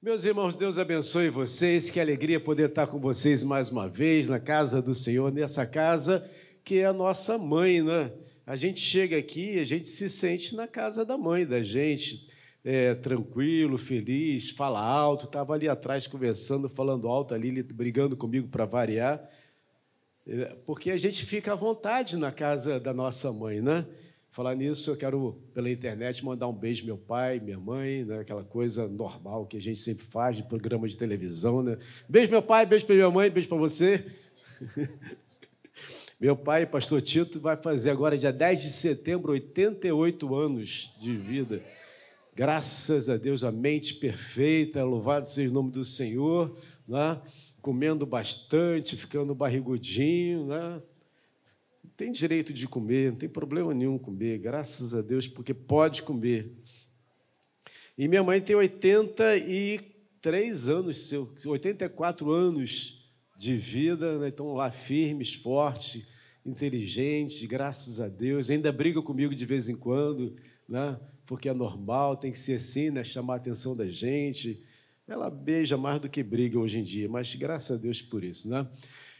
Meus irmãos, Deus abençoe vocês. Que alegria poder estar com vocês mais uma vez na casa do Senhor, nessa casa que é a nossa mãe, né? A gente chega aqui, a gente se sente na casa da mãe da gente, é, tranquilo, feliz, fala alto. Estava ali atrás conversando, falando alto ali, brigando comigo para variar, é, porque a gente fica à vontade na casa da nossa mãe, né? Falar nisso, eu quero, pela internet, mandar um beijo meu pai, minha mãe, né? aquela coisa normal que a gente sempre faz de programa de televisão. Né? Beijo, meu pai, beijo para minha mãe, beijo para você. meu pai, pastor Tito, vai fazer agora, dia 10 de setembro, 88 anos de vida. Graças a Deus, a mente perfeita, louvado seja o nome do Senhor, né? comendo bastante, ficando barrigudinho, né? Tem direito de comer, não tem problema nenhum comer, graças a Deus, porque pode comer. E minha mãe tem 83 anos, 84 anos de vida, né? estão lá firmes, fortes, inteligentes, graças a Deus. Ainda briga comigo de vez em quando, né? porque é normal, tem que ser assim, né? chamar a atenção da gente. Ela beija mais do que briga hoje em dia, mas graças a Deus por isso. Né?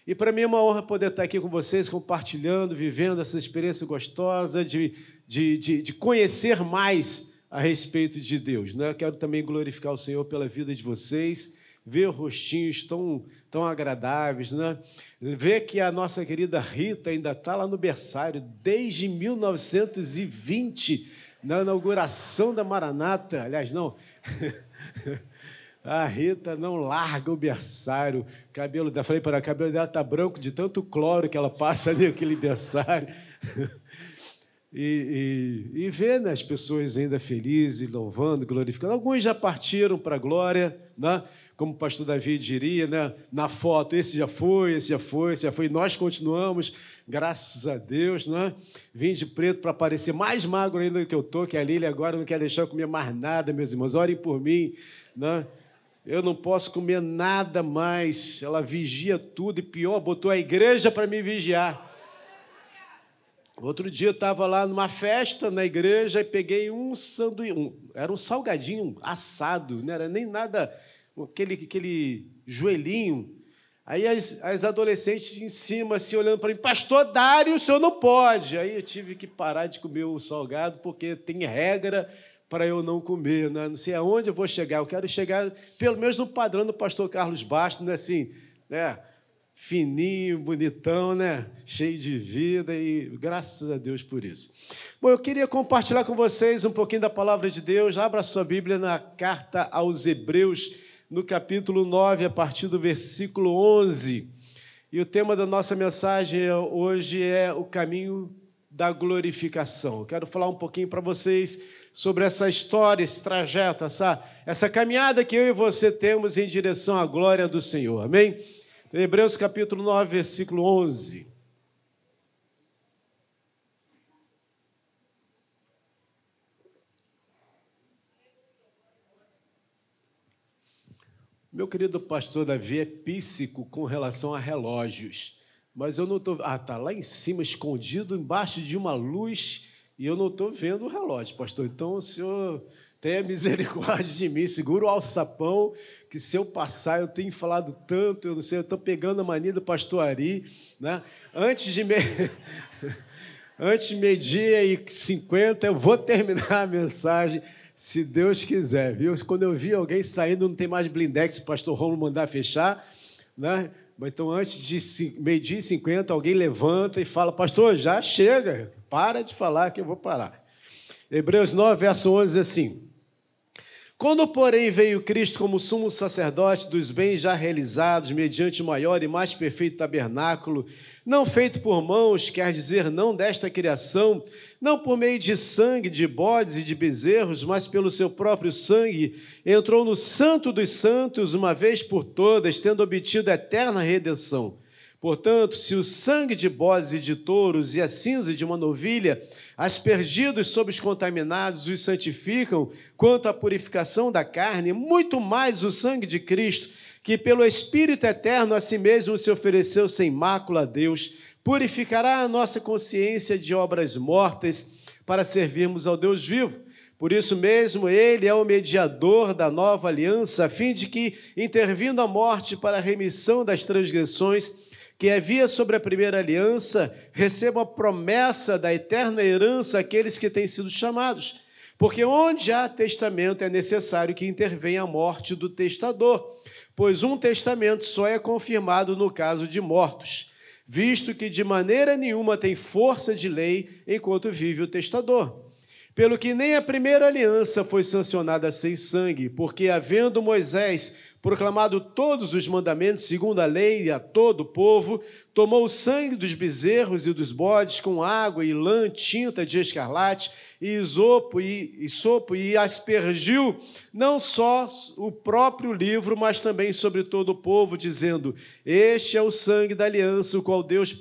E para mim é uma honra poder estar aqui com vocês, compartilhando, vivendo essa experiência gostosa de, de, de, de conhecer mais a respeito de Deus. Né? Eu quero também glorificar o Senhor pela vida de vocês, ver rostinhos tão, tão agradáveis, né? ver que a nossa querida Rita ainda está lá no berçário desde 1920, na inauguração da Maranata. Aliás, não. A Rita não larga o berçário. Cabelo da falei para o cabelo dela está branco de tanto cloro que ela passa ali aquele berçário. E, e, e ver né, as pessoas ainda felizes, louvando, glorificando. Alguns já partiram para a glória, né? como o pastor Davi diria, né? na foto, esse já foi, esse já foi, esse já foi. E nós continuamos, graças a Deus. Né? Vim de preto para parecer mais magro ainda do que eu estou, que a Lília agora não quer deixar eu comer mais nada, meus irmãos. Orem por mim. Né? Eu não posso comer nada mais. Ela vigia tudo e pior, botou a igreja para me vigiar. Outro dia eu estava lá numa festa na igreja e peguei um sanduíche, um, era um salgadinho assado, não era nem nada, aquele, aquele joelhinho. Aí as, as adolescentes em cima, assim, olhando para mim, pastor Dário, o senhor não pode. Aí eu tive que parar de comer o salgado, porque tem regra para eu não comer, né? não sei aonde eu vou chegar, eu quero chegar pelo menos no padrão do pastor Carlos Bastos, né? assim, né? fininho, bonitão, né? cheio de vida e graças a Deus por isso. Bom, eu queria compartilhar com vocês um pouquinho da palavra de Deus. Abra sua Bíblia na carta aos Hebreus, no capítulo 9, a partir do versículo 11. E o tema da nossa mensagem hoje é o caminho da glorificação. Eu quero falar um pouquinho para vocês sobre essa história, esse trajeto, essa, essa caminhada que eu e você temos em direção à glória do Senhor. Amém? Então, Hebreus capítulo 9, versículo 11. Meu querido pastor Davi é píssico com relação a relógios, mas eu não estou. Ah, está lá em cima, escondido embaixo de uma luz e eu não estou vendo o relógio, pastor. Então o senhor tenha misericórdia de mim, segura o alçapão, que se eu passar, eu tenho falado tanto, eu não sei, eu estou pegando a mania do pastor Ari. Né? Antes de me... Antes de meio-dia e cinquenta, eu vou terminar a mensagem, se Deus quiser, viu? Quando eu vi alguém saindo, não tem mais blindex, o pastor Romulo mandar fechar, né? Então, antes de meio-dia e cinquenta, alguém levanta e fala, pastor, já chega, para de falar que eu vou parar. Hebreus 9, verso 11 diz assim: Quando, porém, veio Cristo como sumo sacerdote dos bens já realizados, mediante o maior e mais perfeito tabernáculo, não feito por mãos, quer dizer, não desta criação, não por meio de sangue de bodes e de bezerros, mas pelo seu próprio sangue, entrou no Santo dos Santos uma vez por todas, tendo obtido a eterna redenção. Portanto, se o sangue de bodes e de touros e a cinza de uma novilha, aspergidos sobre os contaminados, os santificam quanto à purificação da carne, muito mais o sangue de Cristo, que pelo Espírito eterno a si mesmo se ofereceu sem mácula a Deus, purificará a nossa consciência de obras mortas para servirmos ao Deus vivo. Por isso mesmo, ele é o mediador da nova aliança, a fim de que, intervindo a morte para a remissão das transgressões que havia sobre a primeira aliança, recebam a promessa da eterna herança aqueles que têm sido chamados. Porque onde há testamento é necessário que intervenha a morte do testador, pois um testamento só é confirmado no caso de mortos, visto que de maneira nenhuma tem força de lei enquanto vive o testador. Pelo que nem a primeira aliança foi sancionada sem sangue, porque havendo Moisés proclamado todos os mandamentos segundo a lei a todo o povo, tomou o sangue dos bezerros e dos bodes com água e lã, tinta de escarlate e isopo e, e sopo e aspergiu não só o próprio livro, mas também sobre todo o povo, dizendo: Este é o sangue da aliança, o qual Deus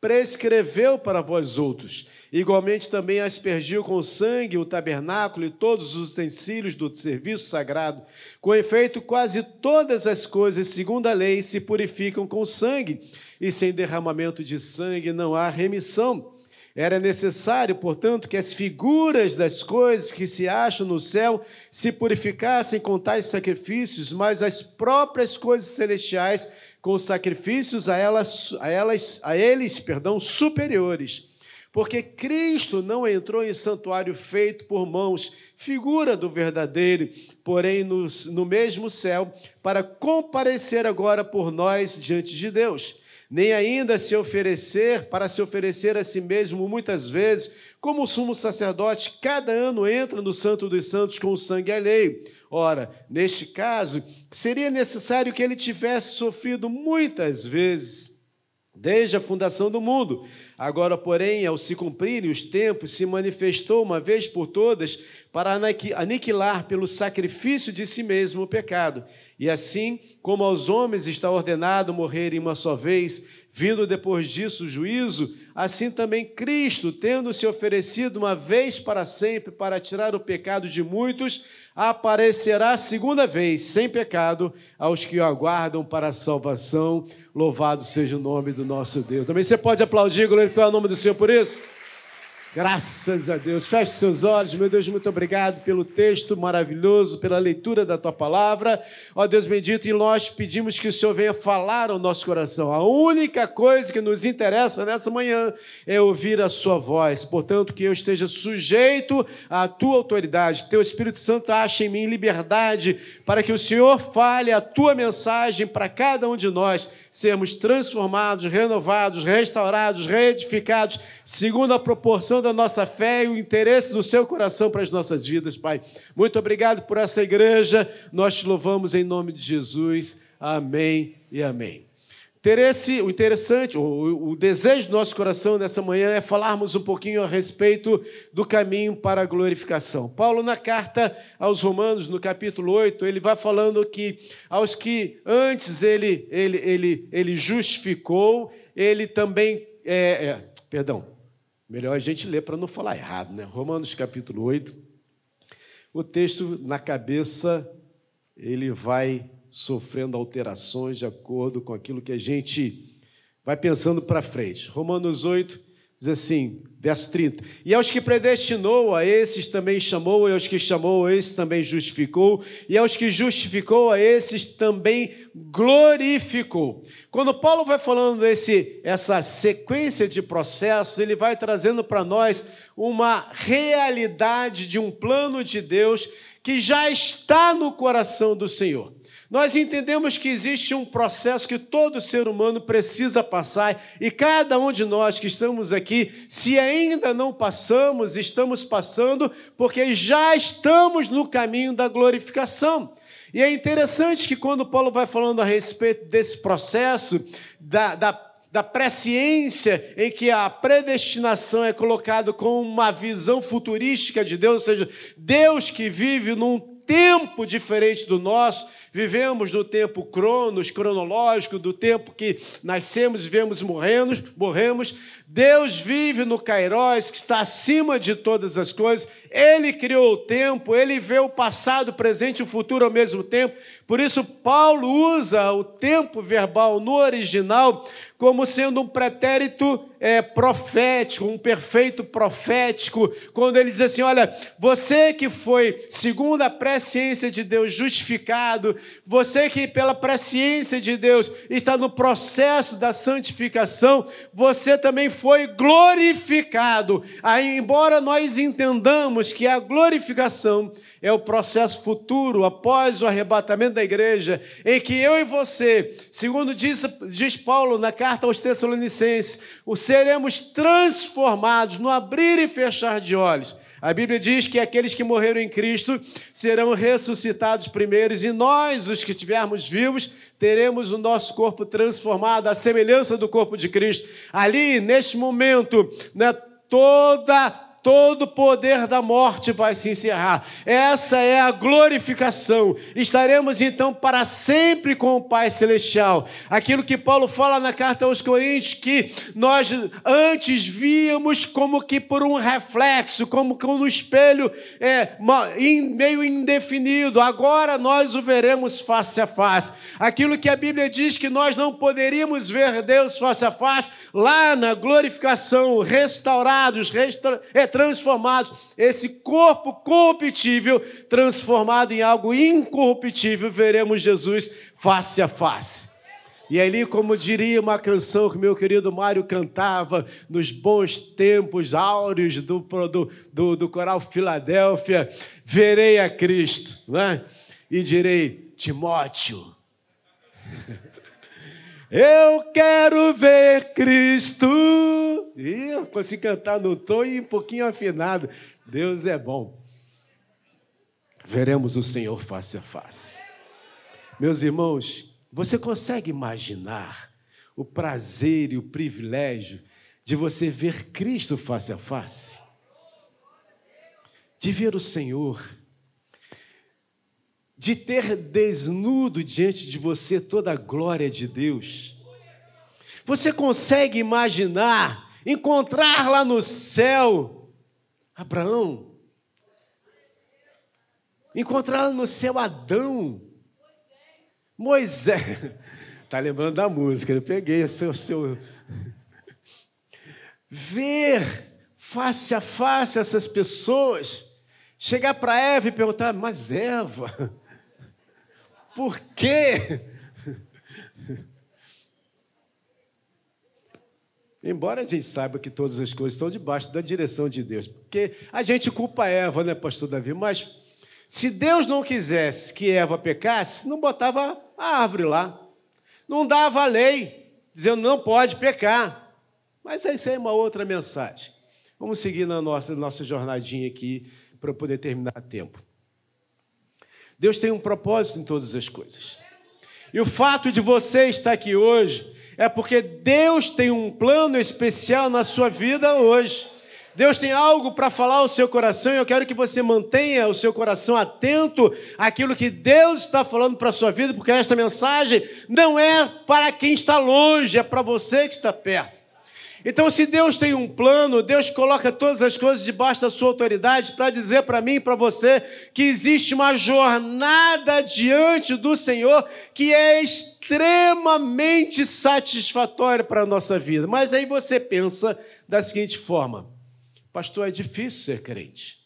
prescreveu para vós outros. Igualmente também aspergiu com sangue o tabernáculo e todos os utensílios do serviço sagrado. Com efeito, quase todas as coisas, segundo a lei, se purificam com sangue, e sem derramamento de sangue não há remissão. Era necessário, portanto, que as figuras das coisas que se acham no céu se purificassem com tais sacrifícios, mas as próprias coisas celestiais com sacrifícios a elas, a elas, a eles, perdão, superiores porque Cristo não entrou em santuário feito por mãos, figura do verdadeiro, porém no, no mesmo céu, para comparecer agora por nós diante de Deus. Nem ainda se oferecer, para se oferecer a si mesmo muitas vezes, como o sumo sacerdote, cada ano entra no Santo dos Santos com o sangue alheio. Ora, neste caso, seria necessário que ele tivesse sofrido muitas vezes, desde a fundação do mundo Agora, porém, ao se cumprirem os tempos, se manifestou uma vez por todas para aniquilar pelo sacrifício de si mesmo o pecado. E assim, como aos homens está ordenado morrerem uma só vez, vindo depois disso o juízo, assim também Cristo, tendo se oferecido uma vez para sempre para tirar o pecado de muitos, aparecerá segunda vez, sem pecado, aos que o aguardam para a salvação. Louvado seja o nome do nosso Deus. Também você pode aplaudir, glorificar o nome do Senhor por isso? Graças a Deus. Feche seus olhos, meu Deus, muito obrigado pelo texto maravilhoso, pela leitura da tua palavra. Ó Deus bendito, e nós pedimos que o Senhor venha falar ao nosso coração. A única coisa que nos interessa nessa manhã é ouvir a sua voz. Portanto, que eu esteja sujeito à tua autoridade, que teu Espírito Santo ache em mim liberdade para que o Senhor fale a tua mensagem para cada um de nós sermos transformados, renovados, restaurados, reedificados, segundo a proporção da nossa fé e o interesse do seu coração para as nossas vidas, Pai. Muito obrigado por essa igreja, nós te louvamos em nome de Jesus. Amém e amém. Interesse, o interessante, o, o, desejo do nosso coração nessa manhã é falarmos um pouquinho a respeito do caminho para a glorificação. Paulo, na carta aos Romanos, no capítulo 8, ele vai falando que aos que antes ele, ele, ele, ele justificou, ele também. É, é, perdão, melhor a gente ler para não falar errado, né? Romanos capítulo 8. O texto na cabeça, ele vai sofrendo alterações de acordo com aquilo que a gente vai pensando para frente. Romanos 8 diz assim, verso 30. E aos que predestinou, a esses também chamou, e aos que chamou, a esses também justificou, e aos que justificou, a esses também glorificou. Quando Paulo vai falando desse, essa sequência de processos, ele vai trazendo para nós uma realidade de um plano de Deus que já está no coração do Senhor. Nós entendemos que existe um processo que todo ser humano precisa passar e cada um de nós que estamos aqui, se ainda não passamos, estamos passando porque já estamos no caminho da glorificação. E é interessante que quando Paulo vai falando a respeito desse processo, da, da da presciência em que a predestinação é colocado como uma visão futurística de Deus, ou seja, Deus que vive num tempo diferente do nosso, Vivemos no tempo cronos, cronológico, do tempo que nascemos, vivemos, morremos, morremos. Deus vive no Kairos, que está acima de todas as coisas. Ele criou o tempo, ele vê o passado, o presente e o futuro ao mesmo tempo. Por isso, Paulo usa o tempo verbal no original como sendo um pretérito é, profético, um perfeito profético, quando ele diz assim: Olha, você que foi, segundo a presciência de Deus, justificado, você que pela presciência de Deus está no processo da santificação, você também foi glorificado. Aí, embora nós entendamos que a glorificação é o processo futuro, após o arrebatamento da igreja, em que eu e você, segundo diz, diz Paulo na carta aos Tessalonicenses, seremos transformados no abrir e fechar de olhos. A Bíblia diz que aqueles que morreram em Cristo serão ressuscitados primeiros, e nós, os que estivermos vivos, teremos o nosso corpo transformado à semelhança do corpo de Cristo. Ali, neste momento, né, toda todo o poder da morte vai se encerrar. Essa é a glorificação. Estaremos então para sempre com o Pai Celestial. Aquilo que Paulo fala na carta aos Coríntios, que nós antes víamos como que por um reflexo, como que no espelho é, meio indefinido. Agora nós o veremos face a face. Aquilo que a Bíblia diz que nós não poderíamos ver Deus face a face, lá na glorificação, restaurados, restaurados é, transformados, esse corpo corruptível transformado em algo incorruptível, veremos Jesus face a face. E ali, como diria uma canção que meu querido Mário cantava nos bons tempos áureos do, do, do, do coral Filadélfia, verei a Cristo, né? e direi, Timóteo, eu quero ver Cristo. Ih, eu consigo cantar no tom e um pouquinho afinado. Deus é bom. Veremos o Senhor face a face. Meus irmãos, você consegue imaginar o prazer e o privilégio de você ver Cristo face a face? De ver o Senhor de ter desnudo diante de você toda a glória de Deus. Você consegue imaginar, encontrar lá no céu Abraão, encontrar lá no céu Adão, Moisés. Está lembrando da música, eu peguei o seu, seu. Ver face a face essas pessoas, chegar para Eva e perguntar, mas Eva, por quê? Embora a gente saiba que todas as coisas estão debaixo da direção de Deus. Porque a gente culpa Eva, né, pastor Davi? Mas se Deus não quisesse que Eva pecasse, não botava a árvore lá. Não dava a lei, dizendo não pode pecar. Mas aí é uma outra mensagem. Vamos seguir na nossa, nossa jornadinha aqui para poder terminar a tempo. Deus tem um propósito em todas as coisas. E o fato de você estar aqui hoje é porque Deus tem um plano especial na sua vida hoje. Deus tem algo para falar ao seu coração e eu quero que você mantenha o seu coração atento àquilo que Deus está falando para a sua vida, porque esta mensagem não é para quem está longe, é para você que está perto. Então, se Deus tem um plano, Deus coloca todas as coisas debaixo da sua autoridade para dizer para mim e para você que existe uma jornada diante do Senhor que é extremamente satisfatória para a nossa vida. Mas aí você pensa da seguinte forma: Pastor, é difícil ser crente.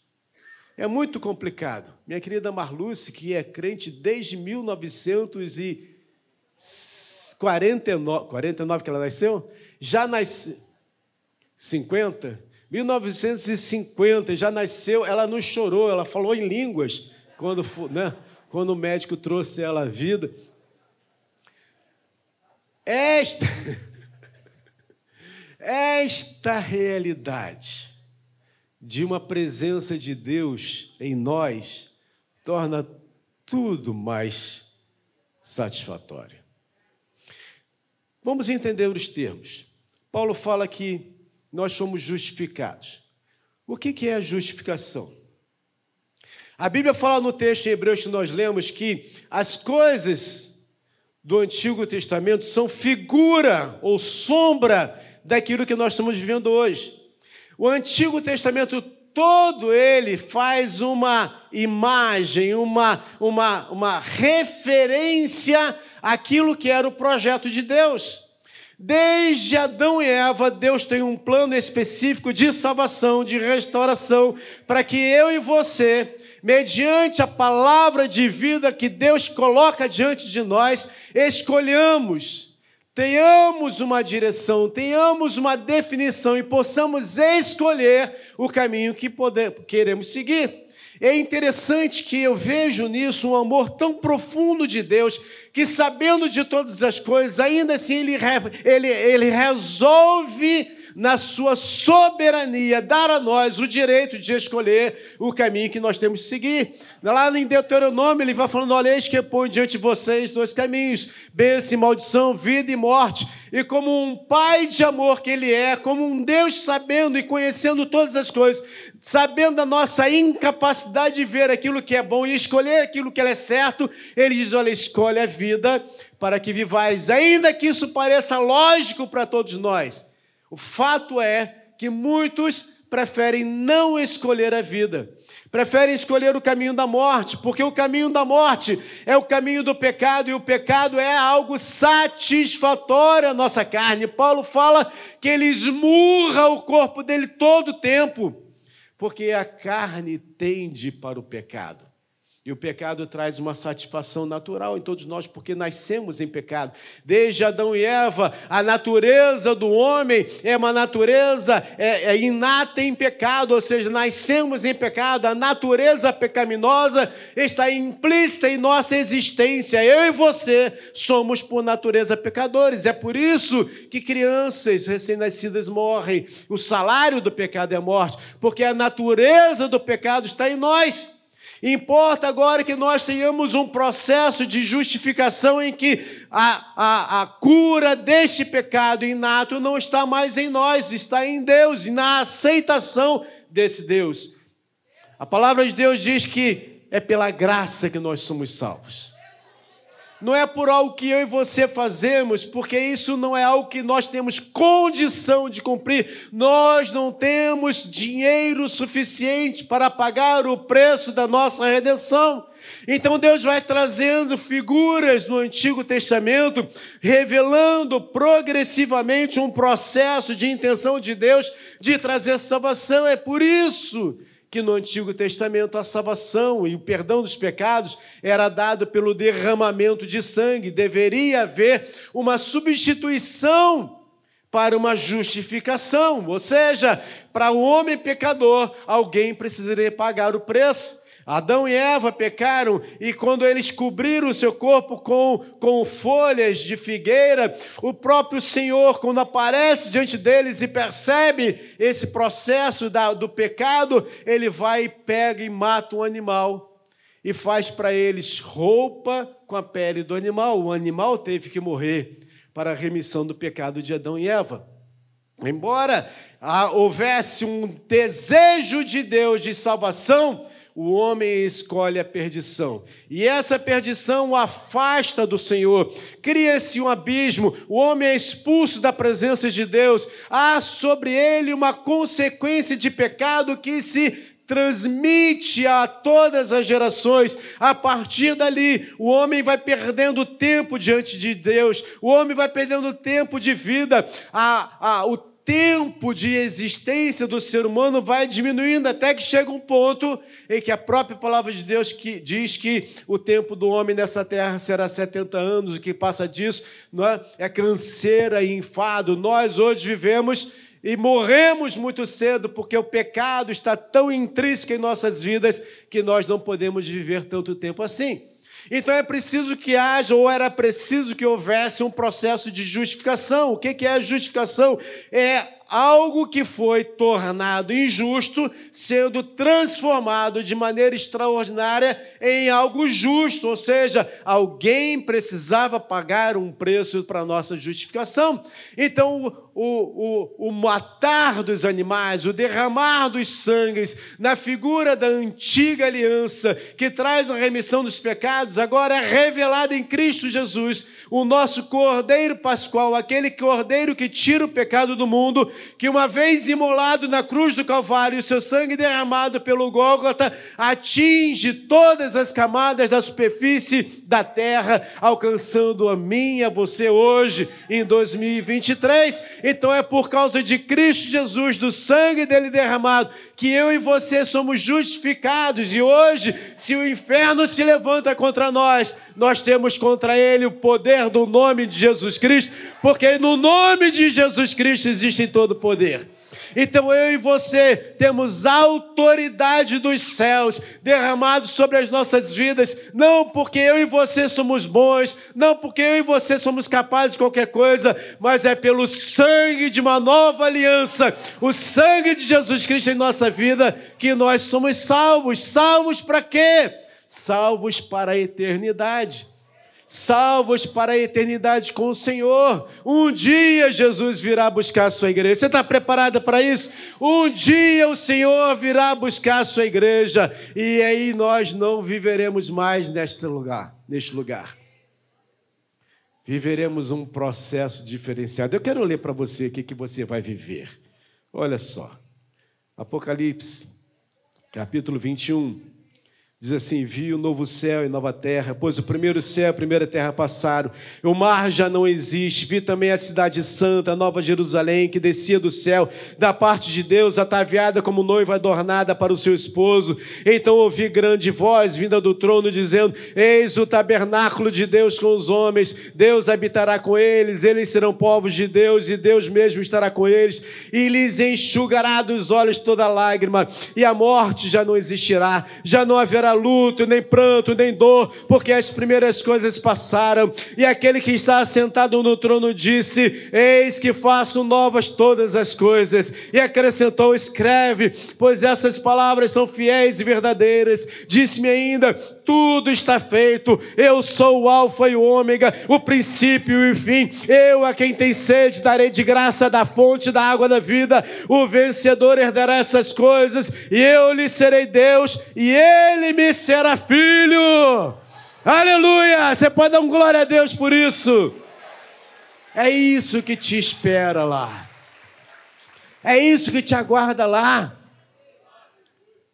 É muito complicado. Minha querida Marluce, que é crente desde 1949, 49 que ela nasceu, já nasceu 50, 1950, já nasceu, ela não chorou, ela falou em línguas quando, né, quando o médico trouxe ela à vida. Esta, esta realidade de uma presença de Deus em nós torna tudo mais satisfatório. Vamos entender os termos. Paulo fala que nós somos justificados. O que é a justificação? A Bíblia fala no texto em Hebreus que nós lemos que as coisas do Antigo Testamento são figura ou sombra daquilo que nós estamos vivendo hoje. O Antigo Testamento todo ele faz uma imagem, uma, uma, uma referência àquilo que era o projeto de Deus. Desde Adão e Eva, Deus tem um plano específico de salvação, de restauração, para que eu e você, mediante a palavra de vida que Deus coloca diante de nós, escolhamos, tenhamos uma direção, tenhamos uma definição e possamos escolher o caminho que podemos, queremos seguir. É interessante que eu vejo nisso um amor tão profundo de Deus, que sabendo de todas as coisas, ainda assim ele, ele, ele resolve na sua soberania, dar a nós o direito de escolher o caminho que nós temos que seguir. Lá em Deuteronômio, ele vai falando: Olha, eis que põe diante de vocês dois caminhos, bênção e maldição, vida e morte. E como um pai de amor que ele é, como um Deus sabendo e conhecendo todas as coisas, sabendo a nossa incapacidade de ver aquilo que é bom e escolher aquilo que é certo, ele diz: Olha, escolhe a vida para que vivais, ainda que isso pareça lógico para todos nós. O fato é que muitos preferem não escolher a vida, preferem escolher o caminho da morte, porque o caminho da morte é o caminho do pecado e o pecado é algo satisfatório à nossa carne. Paulo fala que ele esmurra o corpo dele todo o tempo, porque a carne tende para o pecado. E o pecado traz uma satisfação natural em todos nós, porque nascemos em pecado. Desde Adão e Eva, a natureza do homem é uma natureza é, é inata em pecado, ou seja, nascemos em pecado. A natureza pecaminosa está implícita em nossa existência. Eu e você somos, por natureza, pecadores. É por isso que crianças recém-nascidas morrem. O salário do pecado é morte, porque a natureza do pecado está em nós. Importa agora que nós tenhamos um processo de justificação em que a, a, a cura deste pecado inato não está mais em nós, está em Deus e na aceitação desse Deus. A palavra de Deus diz que é pela graça que nós somos salvos não é por algo que eu e você fazemos, porque isso não é algo que nós temos condição de cumprir. Nós não temos dinheiro suficiente para pagar o preço da nossa redenção. Então Deus vai trazendo figuras no Antigo Testamento, revelando progressivamente um processo de intenção de Deus de trazer salvação. É por isso que no Antigo Testamento a salvação e o perdão dos pecados era dado pelo derramamento de sangue. Deveria haver uma substituição para uma justificação, ou seja, para o homem pecador, alguém precisaria pagar o preço. Adão e Eva pecaram e quando eles cobriram o seu corpo com, com folhas de figueira, o próprio Senhor, quando aparece diante deles e percebe esse processo da, do pecado, ele vai e pega e mata um animal e faz para eles roupa com a pele do animal. O animal teve que morrer para a remissão do pecado de Adão e Eva. Embora ah, houvesse um desejo de Deus de salvação, o homem escolhe a perdição. E essa perdição o afasta do Senhor. Cria-se um abismo, o homem é expulso da presença de Deus. Há sobre ele uma consequência de pecado que se transmite a todas as gerações. A partir dali, o homem vai perdendo tempo diante de Deus, o homem vai perdendo tempo de vida. A, a, o tempo de existência do ser humano vai diminuindo até que chega um ponto em que a própria palavra de Deus que diz que o tempo do homem nessa terra será 70 anos, o que passa disso não é, é canseira e enfado. Nós hoje vivemos e morremos muito cedo porque o pecado está tão intrínseco em nossas vidas que nós não podemos viver tanto tempo assim. Então é preciso que haja, ou era preciso que houvesse um processo de justificação. O que é a justificação? É algo que foi tornado injusto, sendo transformado de maneira extraordinária em algo justo, ou seja, alguém precisava pagar um preço para nossa justificação. Então, o, o, o matar dos animais, o derramar dos sangues, na figura da antiga aliança, que traz a remissão dos pecados, agora é revelado em Cristo Jesus, o nosso Cordeiro Pascual, aquele Cordeiro que tira o pecado do mundo, que uma vez imolado na cruz do Calvário, o seu sangue derramado pelo Gólgota atinge todas as camadas da superfície da terra, alcançando a mim e a você hoje, em 2023. Então é por causa de Cristo Jesus, do sangue dele derramado, que eu e você somos justificados. E hoje, se o inferno se levanta contra nós, nós temos contra ele o poder do nome de Jesus Cristo, porque no nome de Jesus Cristo existe todo poder. Então eu e você temos autoridade dos céus derramado sobre as nossas vidas, não porque eu e você somos bons, não porque eu e você somos capazes de qualquer coisa, mas é pelo sangue de uma nova aliança, o sangue de Jesus Cristo em nossa vida, que nós somos salvos. Salvos para quê? Salvos para a eternidade salvos para a eternidade com o Senhor. Um dia Jesus virá buscar a sua igreja. Você está preparada para isso? Um dia o Senhor virá buscar a sua igreja e aí nós não viveremos mais neste lugar, neste lugar. Viveremos um processo diferenciado. Eu quero ler para você o que você vai viver. Olha só. Apocalipse, capítulo 21. Diz assim: Vi o novo céu e nova terra, pois o primeiro céu e a primeira terra passaram, o mar já não existe. Vi também a cidade santa, a nova Jerusalém, que descia do céu, da parte de Deus, ataviada como noiva adornada para o seu esposo. Então ouvi grande voz vinda do trono, dizendo: Eis o tabernáculo de Deus com os homens, Deus habitará com eles, eles serão povos de Deus, e Deus mesmo estará com eles, e lhes enxugará dos olhos toda lágrima, e a morte já não existirá, já não haverá haverá luto, nem pranto, nem dor, porque as primeiras coisas passaram. E aquele que está sentado no trono disse: Eis que faço novas todas as coisas. E acrescentou: Escreve, pois essas palavras são fiéis e verdadeiras. Disse-me ainda: Tudo está feito. Eu sou o Alfa e o Ômega, o princípio e o fim. Eu a quem tem sede darei de graça da fonte da água da vida. O vencedor herdará essas coisas, e eu lhe serei Deus, e ele me será filho. Aleluia! Você pode dar um glória a Deus por isso. É isso que te espera lá. É isso que te aguarda lá.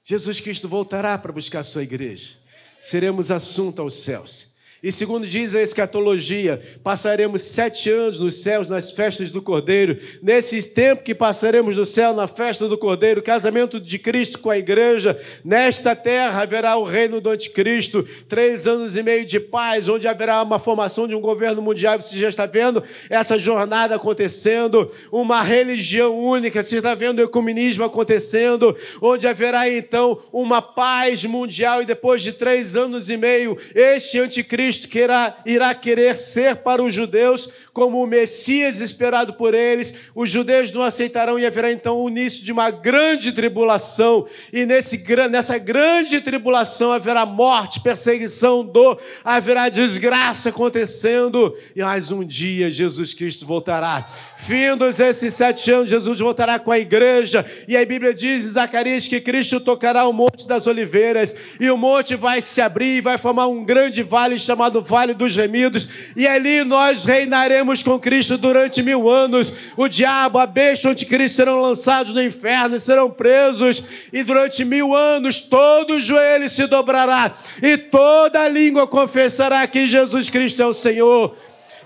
Jesus Cristo voltará para buscar a sua igreja. Seremos assunto aos céus. E segundo diz a escatologia, passaremos sete anos nos céus nas festas do Cordeiro. Nesse tempo que passaremos no céu na festa do Cordeiro, casamento de Cristo com a igreja, nesta terra haverá o reino do anticristo, três anos e meio de paz, onde haverá uma formação de um governo mundial. Você já está vendo essa jornada acontecendo, uma religião única, você está vendo o ecumenismo acontecendo, onde haverá então uma paz mundial e depois de três anos e meio, este anticristo Cristo queira, irá querer ser para os judeus como o Messias esperado por eles. Os judeus não aceitarão e haverá então o início de uma grande tribulação. E nesse, nessa grande tribulação haverá morte, perseguição, dor, haverá desgraça acontecendo. E mais um dia Jesus Cristo voltará. Findos esses sete anos, Jesus voltará com a igreja. E a Bíblia diz em Zacarias que Cristo tocará o Monte das Oliveiras. E o monte vai se abrir e vai formar um grande vale chamado chamado Vale dos Remidos, e ali nós reinaremos com Cristo durante mil anos. O diabo, a besta, o anticristo serão lançados no inferno e serão presos, e durante mil anos todo joelho se dobrará e toda língua confessará que Jesus Cristo é o Senhor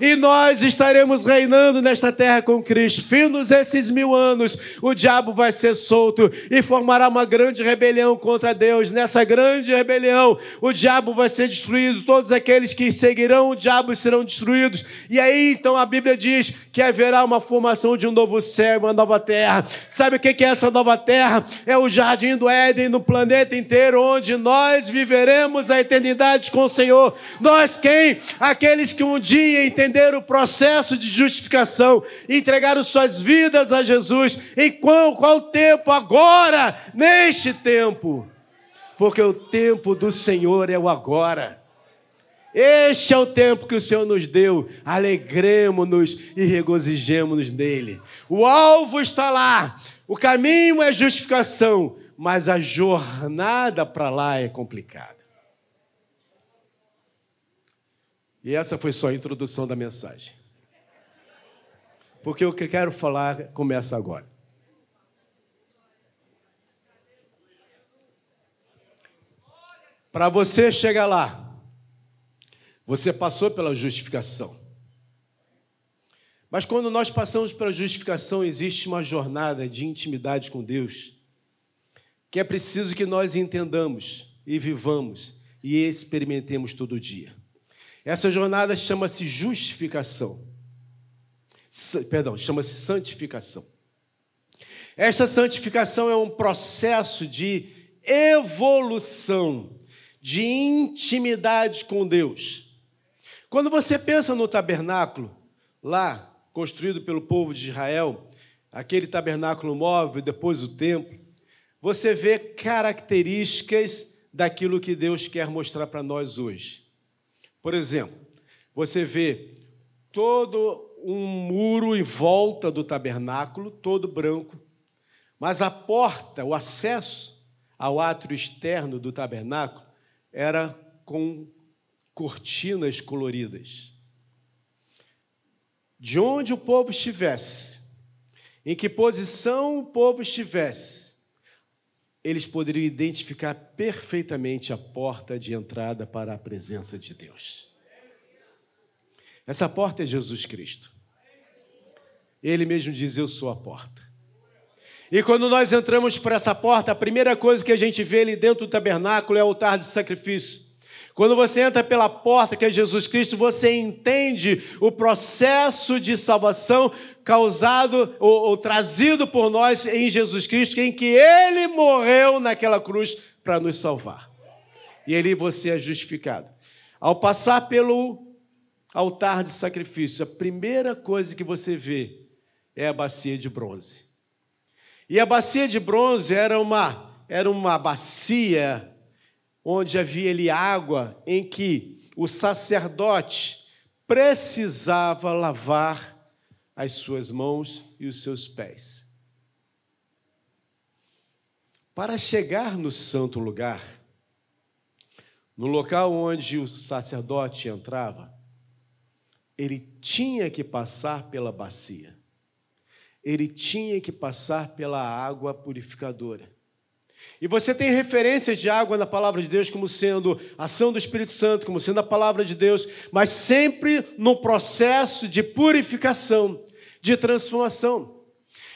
e nós estaremos reinando nesta terra com Cristo. Findos esses mil anos, o diabo vai ser solto e formará uma grande rebelião contra Deus. Nessa grande rebelião, o diabo vai ser destruído, todos aqueles que seguirão o diabo serão destruídos. E aí, então, a Bíblia diz que haverá uma formação de um novo céu, uma nova terra. Sabe o que é essa nova terra? É o jardim do Éden no planeta inteiro, onde nós viveremos a eternidade com o Senhor. Nós quem? Aqueles que um dia entenderam entender o processo de justificação, entregaram suas vidas a Jesus. Em qual, qual tempo? Agora, neste tempo. Porque o tempo do Senhor é o agora. Este é o tempo que o Senhor nos deu. Alegremos-nos e regozijemos-nos nele. O alvo está lá. O caminho é justificação, mas a jornada para lá é complicada. E essa foi só a introdução da mensagem. porque o que quero falar começa agora. Para você chegar lá, você passou pela justificação. Mas quando nós passamos pela justificação, existe uma jornada de intimidade com Deus que é preciso que nós entendamos e vivamos e experimentemos todo dia. Essa jornada chama-se justificação. Perdão, chama-se santificação. Esta santificação é um processo de evolução, de intimidade com Deus. Quando você pensa no tabernáculo, lá, construído pelo povo de Israel, aquele tabernáculo móvel, depois o templo, você vê características daquilo que Deus quer mostrar para nós hoje. Por exemplo, você vê todo um muro em volta do tabernáculo, todo branco, mas a porta, o acesso ao átrio externo do tabernáculo era com cortinas coloridas. De onde o povo estivesse, em que posição o povo estivesse, eles poderiam identificar perfeitamente a porta de entrada para a presença de Deus. Essa porta é Jesus Cristo. Ele mesmo diz: Eu sou a porta. E quando nós entramos por essa porta, a primeira coisa que a gente vê ali dentro do tabernáculo é o altar de sacrifício. Quando você entra pela porta, que é Jesus Cristo, você entende o processo de salvação causado ou, ou trazido por nós em Jesus Cristo, em que Ele morreu naquela cruz para nos salvar. E ali você é justificado. Ao passar pelo altar de sacrifício, a primeira coisa que você vê é a bacia de bronze. E a bacia de bronze era uma, era uma bacia onde havia ali água em que o sacerdote precisava lavar as suas mãos e os seus pés. Para chegar no santo lugar, no local onde o sacerdote entrava, ele tinha que passar pela bacia, ele tinha que passar pela água purificadora. E você tem referências de água na palavra de Deus como sendo ação do Espírito Santo, como sendo a palavra de Deus, mas sempre no processo de purificação, de transformação.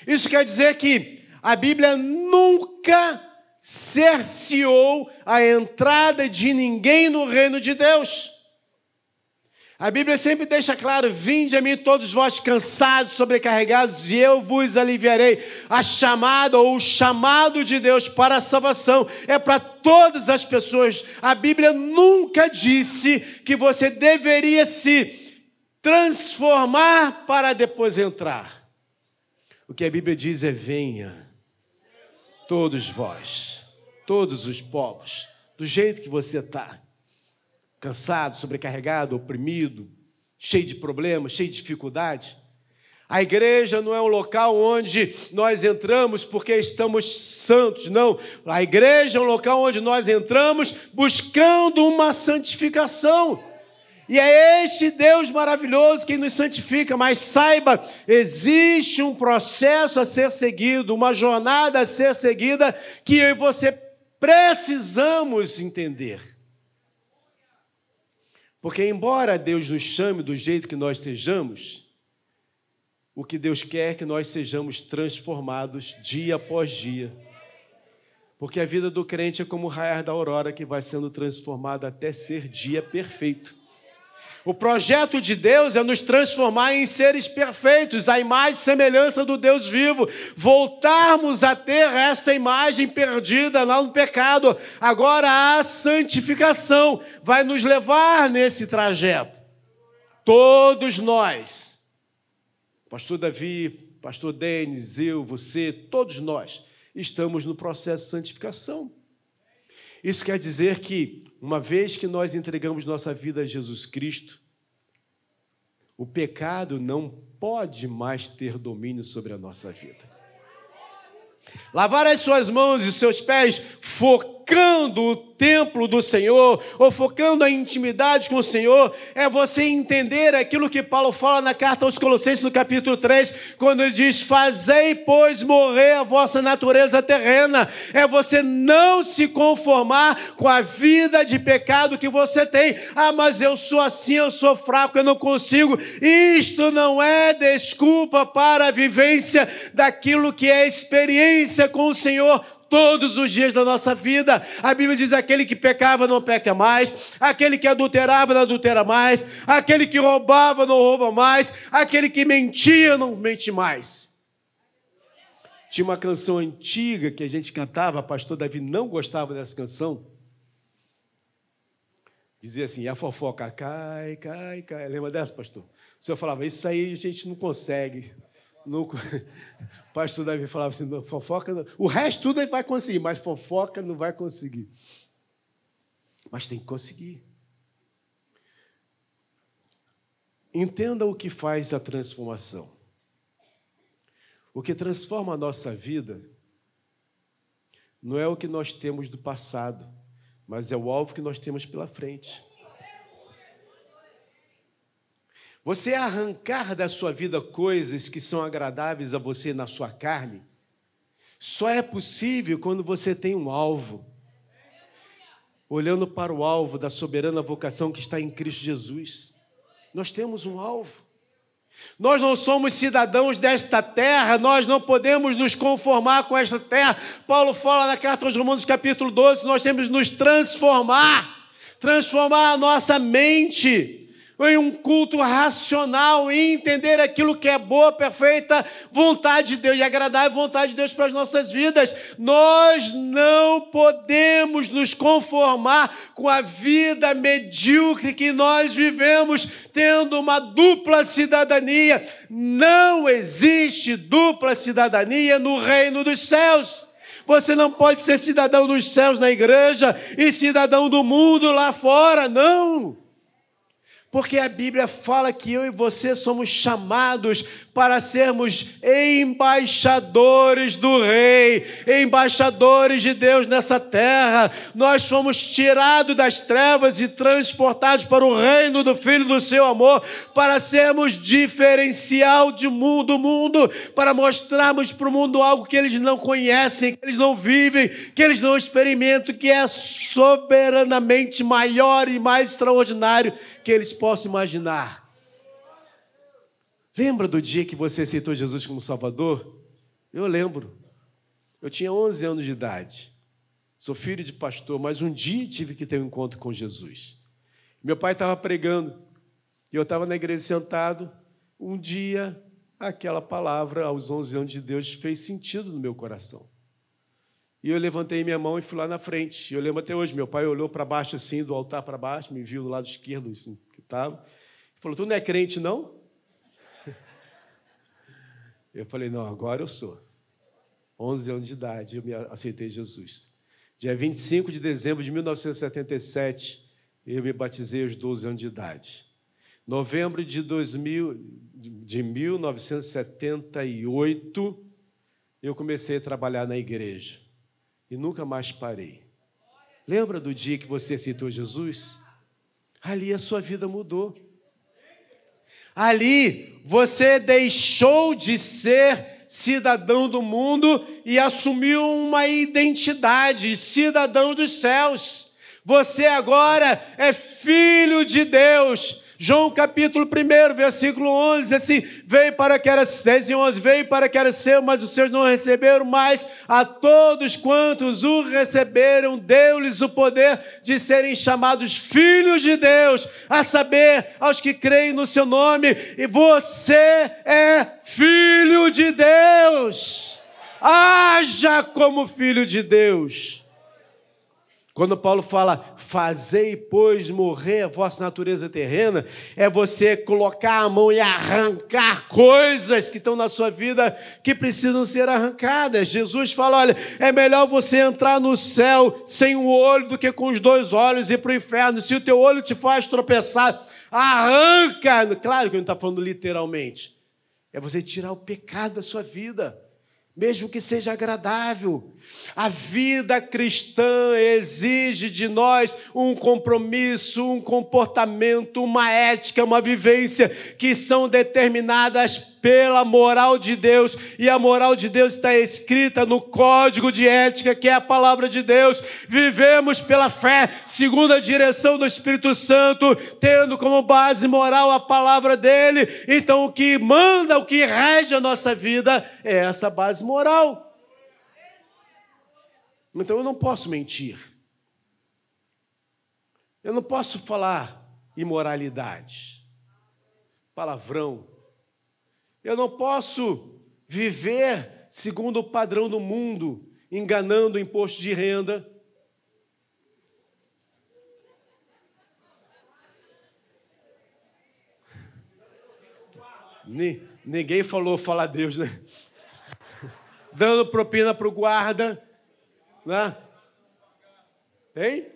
Isso quer dizer que a Bíblia nunca cerceou a entrada de ninguém no reino de Deus. A Bíblia sempre deixa claro: vinde a mim todos vós cansados, sobrecarregados, e eu vos aliviarei. A chamada ou o chamado de Deus para a salvação é para todas as pessoas. A Bíblia nunca disse que você deveria se transformar para depois entrar. O que a Bíblia diz é: venha, todos vós, todos os povos, do jeito que você está cansado, sobrecarregado, oprimido, cheio de problemas, cheio de dificuldades. A igreja não é um local onde nós entramos porque estamos santos, não. A igreja é um local onde nós entramos buscando uma santificação. E é este Deus maravilhoso que nos santifica, mas saiba, existe um processo a ser seguido, uma jornada a ser seguida que eu e você precisamos entender. Porque, embora Deus nos chame do jeito que nós sejamos, o que Deus quer é que nós sejamos transformados dia após dia. Porque a vida do crente é como o raiar da aurora que vai sendo transformada até ser dia perfeito. O projeto de Deus é nos transformar em seres perfeitos, a imagem e semelhança do Deus vivo, voltarmos a ter essa imagem perdida lá no pecado. Agora a santificação vai nos levar nesse trajeto. Todos nós, Pastor Davi, Pastor Denis, eu, você, todos nós, estamos no processo de santificação. Isso quer dizer que, uma vez que nós entregamos nossa vida a Jesus Cristo, o pecado não pode mais ter domínio sobre a nossa vida. Lavar as suas mãos e seus pés, focar focando o templo do Senhor, ou focando a intimidade com o Senhor, é você entender aquilo que Paulo fala na carta aos Colossenses, no capítulo 3, quando ele diz: Fazei, pois, morrer a vossa natureza terrena. É você não se conformar com a vida de pecado que você tem. Ah, mas eu sou assim, eu sou fraco, eu não consigo. Isto não é desculpa para a vivência daquilo que é experiência com o Senhor todos os dias da nossa vida. A Bíblia diz: aquele que pecava não peca mais, aquele que adulterava não adultera mais, aquele que roubava não rouba mais, aquele que mentia não mente mais. Tinha uma canção antiga que a gente cantava, pastor Davi não gostava dessa canção. Dizia assim: a fofoca cai, cai, cai. Lembra dessa, pastor? O senhor falava: Isso aí a gente não consegue. No, o pastor Davi falava assim: fofoca, não. o resto tudo ele vai conseguir, mas fofoca não vai conseguir. Mas tem que conseguir. Entenda o que faz a transformação. O que transforma a nossa vida não é o que nós temos do passado, mas é o alvo que nós temos pela frente. Você arrancar da sua vida coisas que são agradáveis a você na sua carne, só é possível quando você tem um alvo. Olhando para o alvo da soberana vocação que está em Cristo Jesus. Nós temos um alvo. Nós não somos cidadãos desta terra, nós não podemos nos conformar com esta terra. Paulo fala na carta aos Romanos, capítulo 12, nós temos que nos transformar, transformar a nossa mente em um culto racional e entender aquilo que é boa, perfeita vontade de Deus e agradável vontade de Deus para as nossas vidas. Nós não podemos nos conformar com a vida medíocre que nós vivemos, tendo uma dupla cidadania. Não existe dupla cidadania no reino dos céus. Você não pode ser cidadão dos céus na igreja e cidadão do mundo lá fora, não. Porque a Bíblia fala que eu e você somos chamados para sermos embaixadores do Rei, embaixadores de Deus nessa terra. Nós fomos tirados das trevas e transportados para o reino do Filho do seu amor, para sermos diferencial de mundo, do mundo, para mostrarmos para o mundo algo que eles não conhecem, que eles não vivem, que eles não experimentam, que é soberanamente maior e mais extraordinário que eles possam imaginar. Lembra do dia que você aceitou Jesus como Salvador? Eu lembro. Eu tinha 11 anos de idade. Sou filho de pastor, mas um dia tive que ter um encontro com Jesus. Meu pai estava pregando e eu estava na igreja sentado. Um dia, aquela palavra, aos 11 anos de Deus, fez sentido no meu coração. E eu levantei minha mão e fui lá na frente. Eu lembro até hoje, meu pai olhou para baixo assim, do altar para baixo, me viu do lado esquerdo assim, que estava. Falou: Tu não é crente, não? Eu falei: Não, agora eu sou. 11 anos de idade, eu me aceitei Jesus. Dia 25 de dezembro de 1977, eu me batizei aos 12 anos de idade. Novembro de, 2000, de 1978, eu comecei a trabalhar na igreja e nunca mais parei. Lembra do dia que você aceitou Jesus? Ali a sua vida mudou. Ali você deixou de ser cidadão do mundo e assumiu uma identidade, cidadão dos céus. Você agora é filho de Deus João capítulo 1, versículo 11, assim, veio para que era 10 e 11, veio para que era seu, mas os seus não receberam, mas a todos quantos o receberam, deu-lhes o poder de serem chamados filhos de Deus, a saber, aos que creem no seu nome, e você é filho de Deus. Haja como filho de Deus. Quando Paulo fala, fazei, pois, morrer a vossa natureza terrena, é você colocar a mão e arrancar coisas que estão na sua vida que precisam ser arrancadas. Jesus fala: olha, é melhor você entrar no céu sem um olho do que com os dois olhos e ir para o inferno. Se o teu olho te faz tropeçar, arranca. Claro que ele não está falando literalmente. É você tirar o pecado da sua vida. Mesmo que seja agradável. A vida cristã exige de nós um compromisso, um comportamento, uma ética, uma vivência que são determinadas pela moral de Deus, e a moral de Deus está escrita no código de ética, que é a palavra de Deus. Vivemos pela fé, segundo a direção do Espírito Santo, tendo como base moral a palavra dele. Então, o que manda, o que rege a nossa vida é essa base moral. Então eu não posso mentir. Eu não posso falar imoralidade, palavrão. Eu não posso viver segundo o padrão do mundo, enganando o imposto de renda. Ninguém falou falar Deus, né? Dando propina para o guarda né? Hein?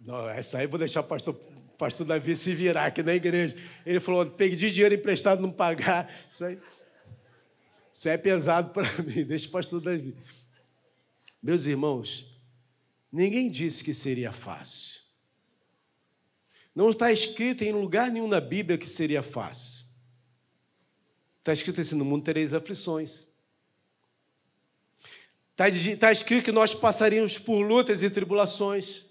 Não, essa aí eu vou deixar o pastor, pastor Davi se virar aqui na igreja. Ele falou: pedir dinheiro emprestado, não pagar. Isso aí, isso é pesado para mim. Deixa o pastor Davi. Meus irmãos, ninguém disse que seria fácil. Não está escrito em lugar nenhum na Bíblia que seria fácil. Está escrito assim: no mundo tereis aflições. Está tá escrito que nós passaríamos por lutas e tribulações,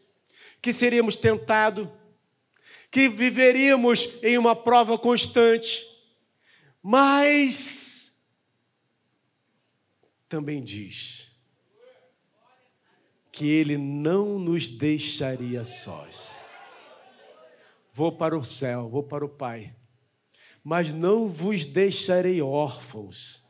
que seríamos tentados, que viveríamos em uma prova constante, mas também diz que Ele não nos deixaria sós. Vou para o céu, vou para o Pai, mas não vos deixarei órfãos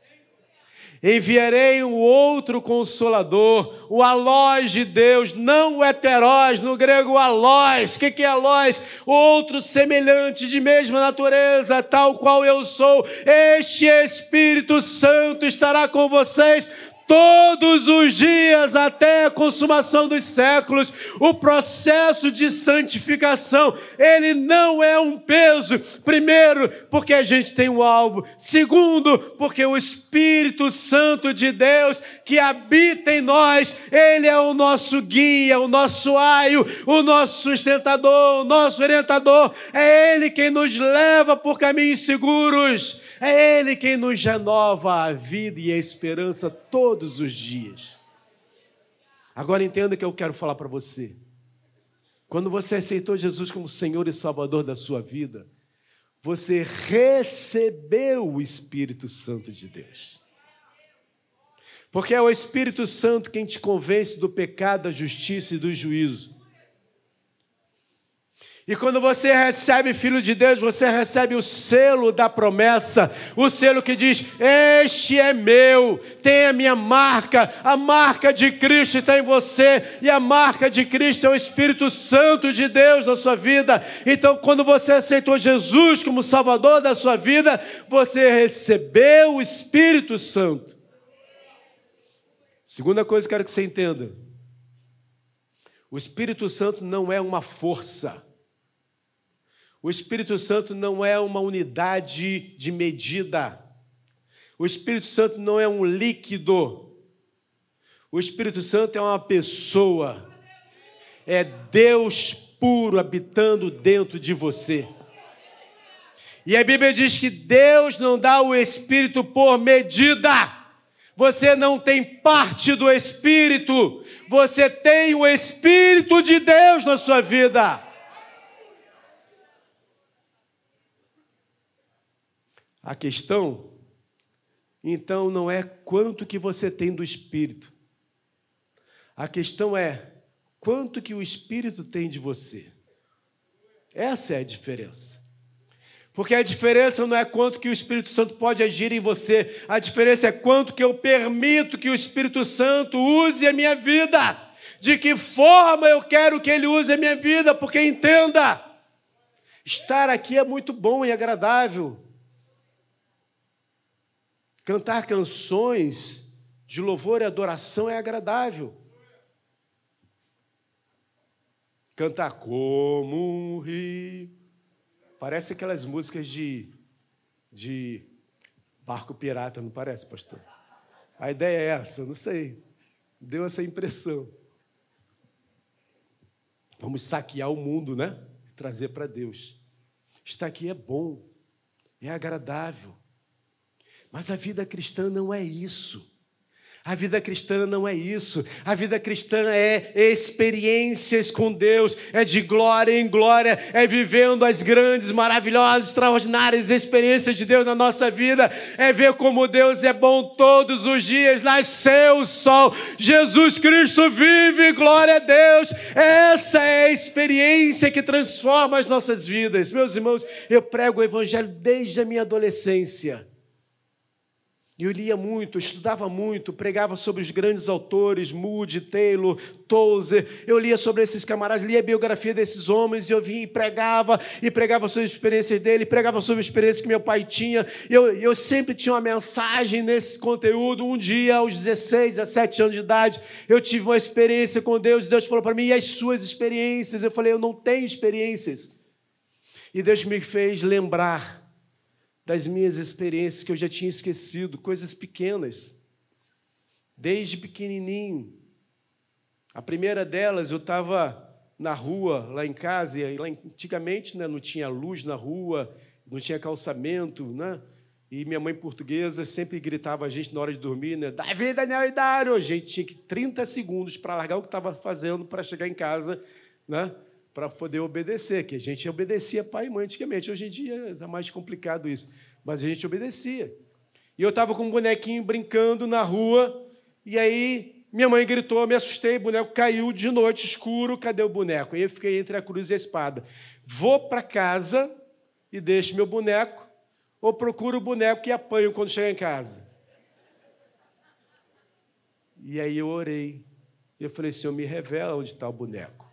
enviarei um outro consolador, o alós de Deus, não o heteróis, no grego alós. O que, que é alós? Outro semelhante de mesma natureza, tal qual eu sou. Este Espírito Santo estará com vocês todos os dias até a consumação dos séculos. O processo de santificação, ele não é um peso. Primeiro, porque a gente tem um alvo. Segundo, porque o Espírito Santo de Deus que habita em nós, ele é o nosso guia, o nosso aio, o nosso sustentador, o nosso orientador. É ele quem nos leva por caminhos seguros. É Ele quem nos renova a vida e a esperança todos os dias. Agora entenda o que eu quero falar para você. Quando você aceitou Jesus como Senhor e Salvador da sua vida, você recebeu o Espírito Santo de Deus. Porque é o Espírito Santo quem te convence do pecado, da justiça e do juízo. E quando você recebe Filho de Deus, você recebe o selo da promessa, o selo que diz: Este é meu, tem a minha marca, a marca de Cristo está em você, e a marca de Cristo é o Espírito Santo de Deus na sua vida. Então, quando você aceitou Jesus como Salvador da sua vida, você recebeu o Espírito Santo. Segunda coisa que quero que você entenda: o Espírito Santo não é uma força. O Espírito Santo não é uma unidade de medida. O Espírito Santo não é um líquido. O Espírito Santo é uma pessoa. É Deus puro habitando dentro de você. E a Bíblia diz que Deus não dá o Espírito por medida. Você não tem parte do Espírito, você tem o Espírito de Deus na sua vida. A questão, então, não é quanto que você tem do Espírito. A questão é quanto que o Espírito tem de você. Essa é a diferença. Porque a diferença não é quanto que o Espírito Santo pode agir em você, a diferença é quanto que eu permito que o Espírito Santo use a minha vida. De que forma eu quero que ele use a minha vida, porque entenda, estar aqui é muito bom e agradável. Cantar canções de louvor e adoração é agradável. Cantar como um rio. Parece aquelas músicas de, de Barco pirata, não parece, pastor? A ideia é essa, não sei. Deu essa impressão. Vamos saquear o mundo, né? Trazer para Deus. Estar aqui é bom, é agradável. Mas a vida cristã não é isso. A vida cristã não é isso. A vida cristã é experiências com Deus, é de glória em glória, é vivendo as grandes, maravilhosas, extraordinárias experiências de Deus na nossa vida, é ver como Deus é bom todos os dias. Nasceu o sol, Jesus Cristo vive, glória a Deus. Essa é a experiência que transforma as nossas vidas. Meus irmãos, eu prego o Evangelho desde a minha adolescência. Eu lia muito, estudava muito, pregava sobre os grandes autores, Moody, Taylor, Tozer. Eu lia sobre esses camaradas, lia a biografia desses homens, e eu vinha e pregava, e pregava sobre as experiências dele, pregava sobre a experiência que meu pai tinha. Eu, eu sempre tinha uma mensagem nesse conteúdo. Um dia, aos 16, 17 anos de idade, eu tive uma experiência com Deus, e Deus falou para mim, e as suas experiências? Eu falei, eu não tenho experiências. E Deus me fez lembrar das minhas experiências que eu já tinha esquecido, coisas pequenas. Desde pequenininho. A primeira delas, eu estava na rua, lá em casa, e lá antigamente né, não tinha luz na rua, não tinha calçamento, né? E minha mãe portuguesa sempre gritava a gente na hora de dormir, né? Davi, Daniel e Dário! A gente tinha que 30 segundos para largar o que estava fazendo para chegar em casa, né? Para poder obedecer, que a gente obedecia pai e mãe antigamente. Hoje em dia é mais complicado isso, mas a gente obedecia. E eu estava com um bonequinho brincando na rua, e aí minha mãe gritou, me assustei, o boneco caiu de noite, escuro, cadê o boneco? E eu fiquei entre a cruz e a espada. Vou para casa e deixo meu boneco, ou procuro o boneco e apanho quando chegar em casa? E aí eu orei. Eu falei, Senhor, me revela onde está o boneco.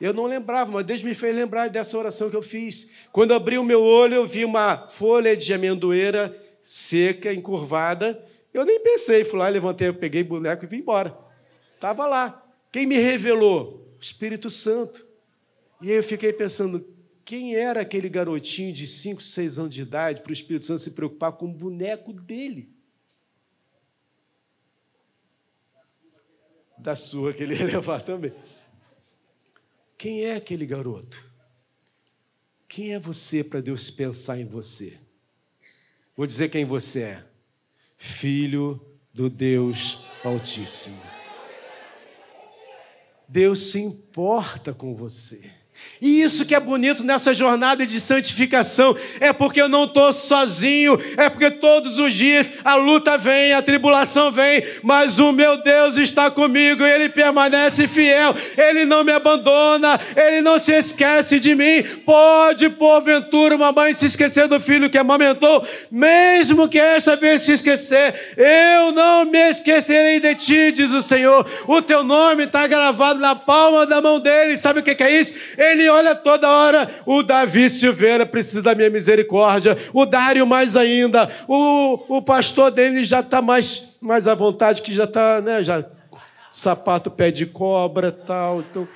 Eu não lembrava, mas Deus me fez lembrar dessa oração que eu fiz. Quando abri o meu olho, eu vi uma folha de amendoeira seca, encurvada. Eu nem pensei, fui lá, levantei, peguei o boneco e vim embora. Estava lá. Quem me revelou? O Espírito Santo. E aí eu fiquei pensando, quem era aquele garotinho de 5, 6 anos de idade para o Espírito Santo se preocupar com o boneco dele? Da sua que ele ia levar também. Quem é aquele garoto? Quem é você para Deus pensar em você? Vou dizer quem você é: Filho do Deus Altíssimo. Deus se importa com você. E isso que é bonito nessa jornada de santificação é porque eu não estou sozinho, é porque todos os dias a luta vem, a tribulação vem, mas o meu Deus está comigo, ele permanece fiel, ele não me abandona, ele não se esquece de mim. Pode, porventura, uma mãe se esquecer do filho que amamentou, mesmo que essa vez se esquecer, eu não me esquecerei de ti, diz o Senhor. O teu nome está gravado na palma da mão dele, sabe o que é isso? Ele olha toda hora. O Davi Silveira precisa da minha misericórdia. O Dário mais ainda. O, o pastor dele já está mais, mais à vontade, que já está, né? Já, sapato pé de cobra tal. Então.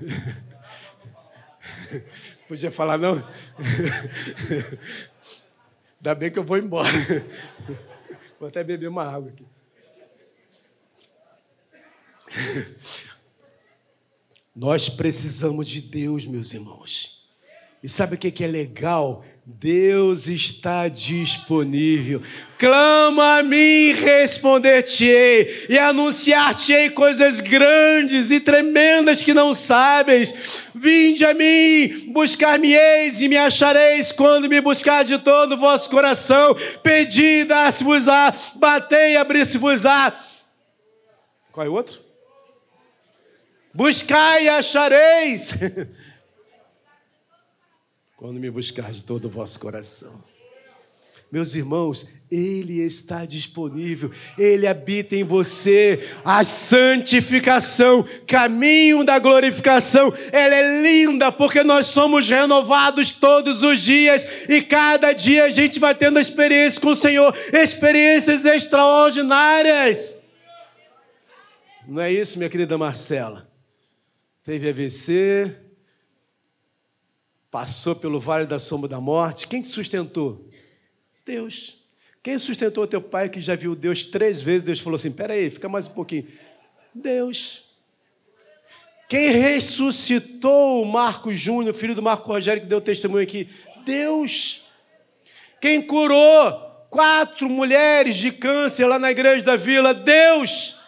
Podia falar, não? Ainda bem que eu vou embora. Vou até beber uma água aqui. Nós precisamos de Deus, meus irmãos. E sabe o que é legal? Deus está disponível. Clama a mim, responder-te-ei, e anunciar-te-ei coisas grandes e tremendas que não sabes. Vinde a mim, buscar-me-eis e me achareis quando me buscar de todo o vosso coração. Pedi, dar-se-vos-á, batei, abrir-se-vos-á. Qual é o outro? Buscai e achareis. Quando me buscar de todo o vosso coração. Meus irmãos, Ele está disponível, Ele habita em você. A santificação, caminho da glorificação, ela é linda porque nós somos renovados todos os dias e cada dia a gente vai tendo experiência com o Senhor, experiências extraordinárias. Não é isso, minha querida Marcela? Teve AVC, passou pelo vale da sombra da morte, quem te sustentou? Deus. Quem sustentou teu pai que já viu Deus três vezes? Deus falou assim: peraí, fica mais um pouquinho. Deus. Quem ressuscitou o Marco Júnior, filho do Marco Rogério, que deu testemunho aqui? Deus. Quem curou quatro mulheres de câncer lá na igreja da vila? Deus.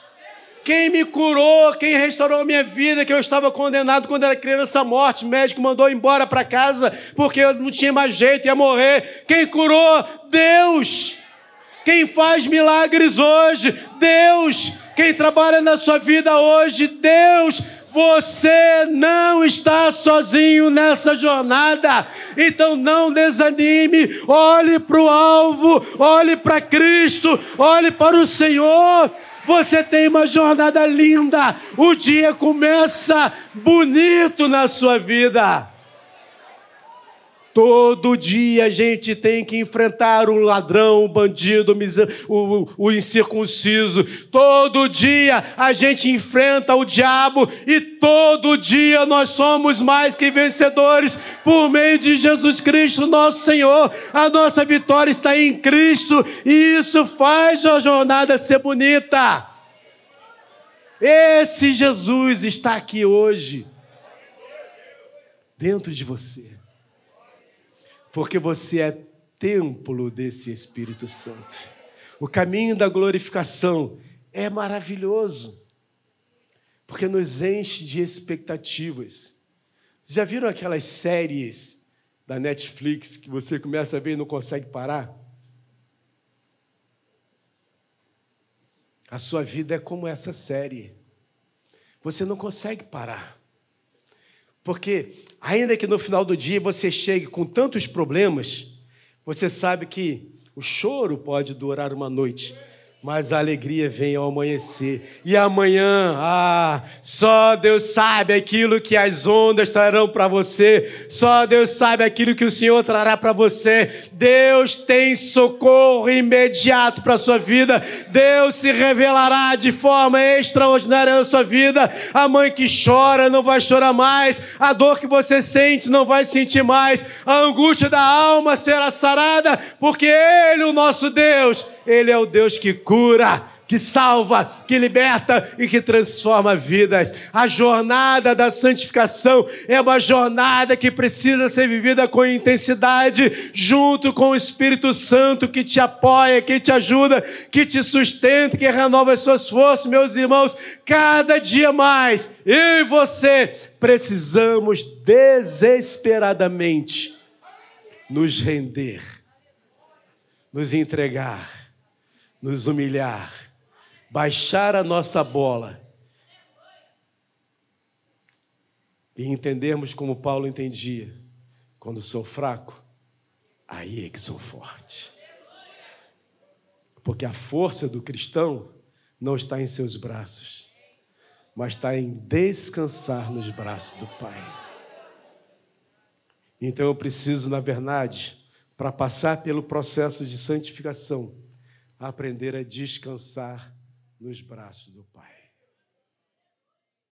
Quem me curou, quem restaurou a minha vida, que eu estava condenado quando era criança à morte, o médico mandou embora para casa porque eu não tinha mais jeito, ia morrer. Quem curou? Deus. Quem faz milagres hoje? Deus. Quem trabalha na sua vida hoje? Deus. Você não está sozinho nessa jornada, então não desanime. Olhe para o alvo, olhe para Cristo, olhe para o Senhor. Você tem uma jornada linda. O dia começa bonito na sua vida. Todo dia a gente tem que enfrentar o ladrão, o bandido, o, incircunciso. Todo dia a gente enfrenta o diabo e todo dia nós somos mais que vencedores por meio de Jesus Cristo, nosso Senhor. A nossa vitória está em Cristo e isso faz a jornada ser bonita. Esse Jesus está aqui hoje, dentro de você porque você é templo desse Espírito Santo. O caminho da glorificação é maravilhoso, porque nos enche de expectativas. Vocês já viram aquelas séries da Netflix que você começa a ver e não consegue parar? A sua vida é como essa série. Você não consegue parar. Porque, ainda que no final do dia você chegue com tantos problemas, você sabe que o choro pode durar uma noite, mas a alegria vem ao amanhecer. E amanhã, ah, só Deus sabe aquilo que as ondas trarão para você, só Deus sabe aquilo que o Senhor trará para você. Deus tem socorro imediato para a sua vida, Deus se revelará de forma extraordinária na sua vida. A mãe que chora não vai chorar mais, a dor que você sente não vai sentir mais, a angústia da alma será sarada, porque Ele, o nosso Deus, ele é o Deus que cura, que salva, que liberta e que transforma vidas. A jornada da santificação é uma jornada que precisa ser vivida com intensidade, junto com o Espírito Santo que te apoia, que te ajuda, que te sustenta, que renova as suas forças, meus irmãos. Cada dia mais, eu e você precisamos desesperadamente nos render, nos entregar nos humilhar, baixar a nossa bola e entendermos como Paulo entendia: quando sou fraco, aí é que sou forte. Porque a força do cristão não está em seus braços, mas está em descansar nos braços do Pai. Então eu preciso, na verdade, para passar pelo processo de santificação, aprender a descansar nos braços do Pai.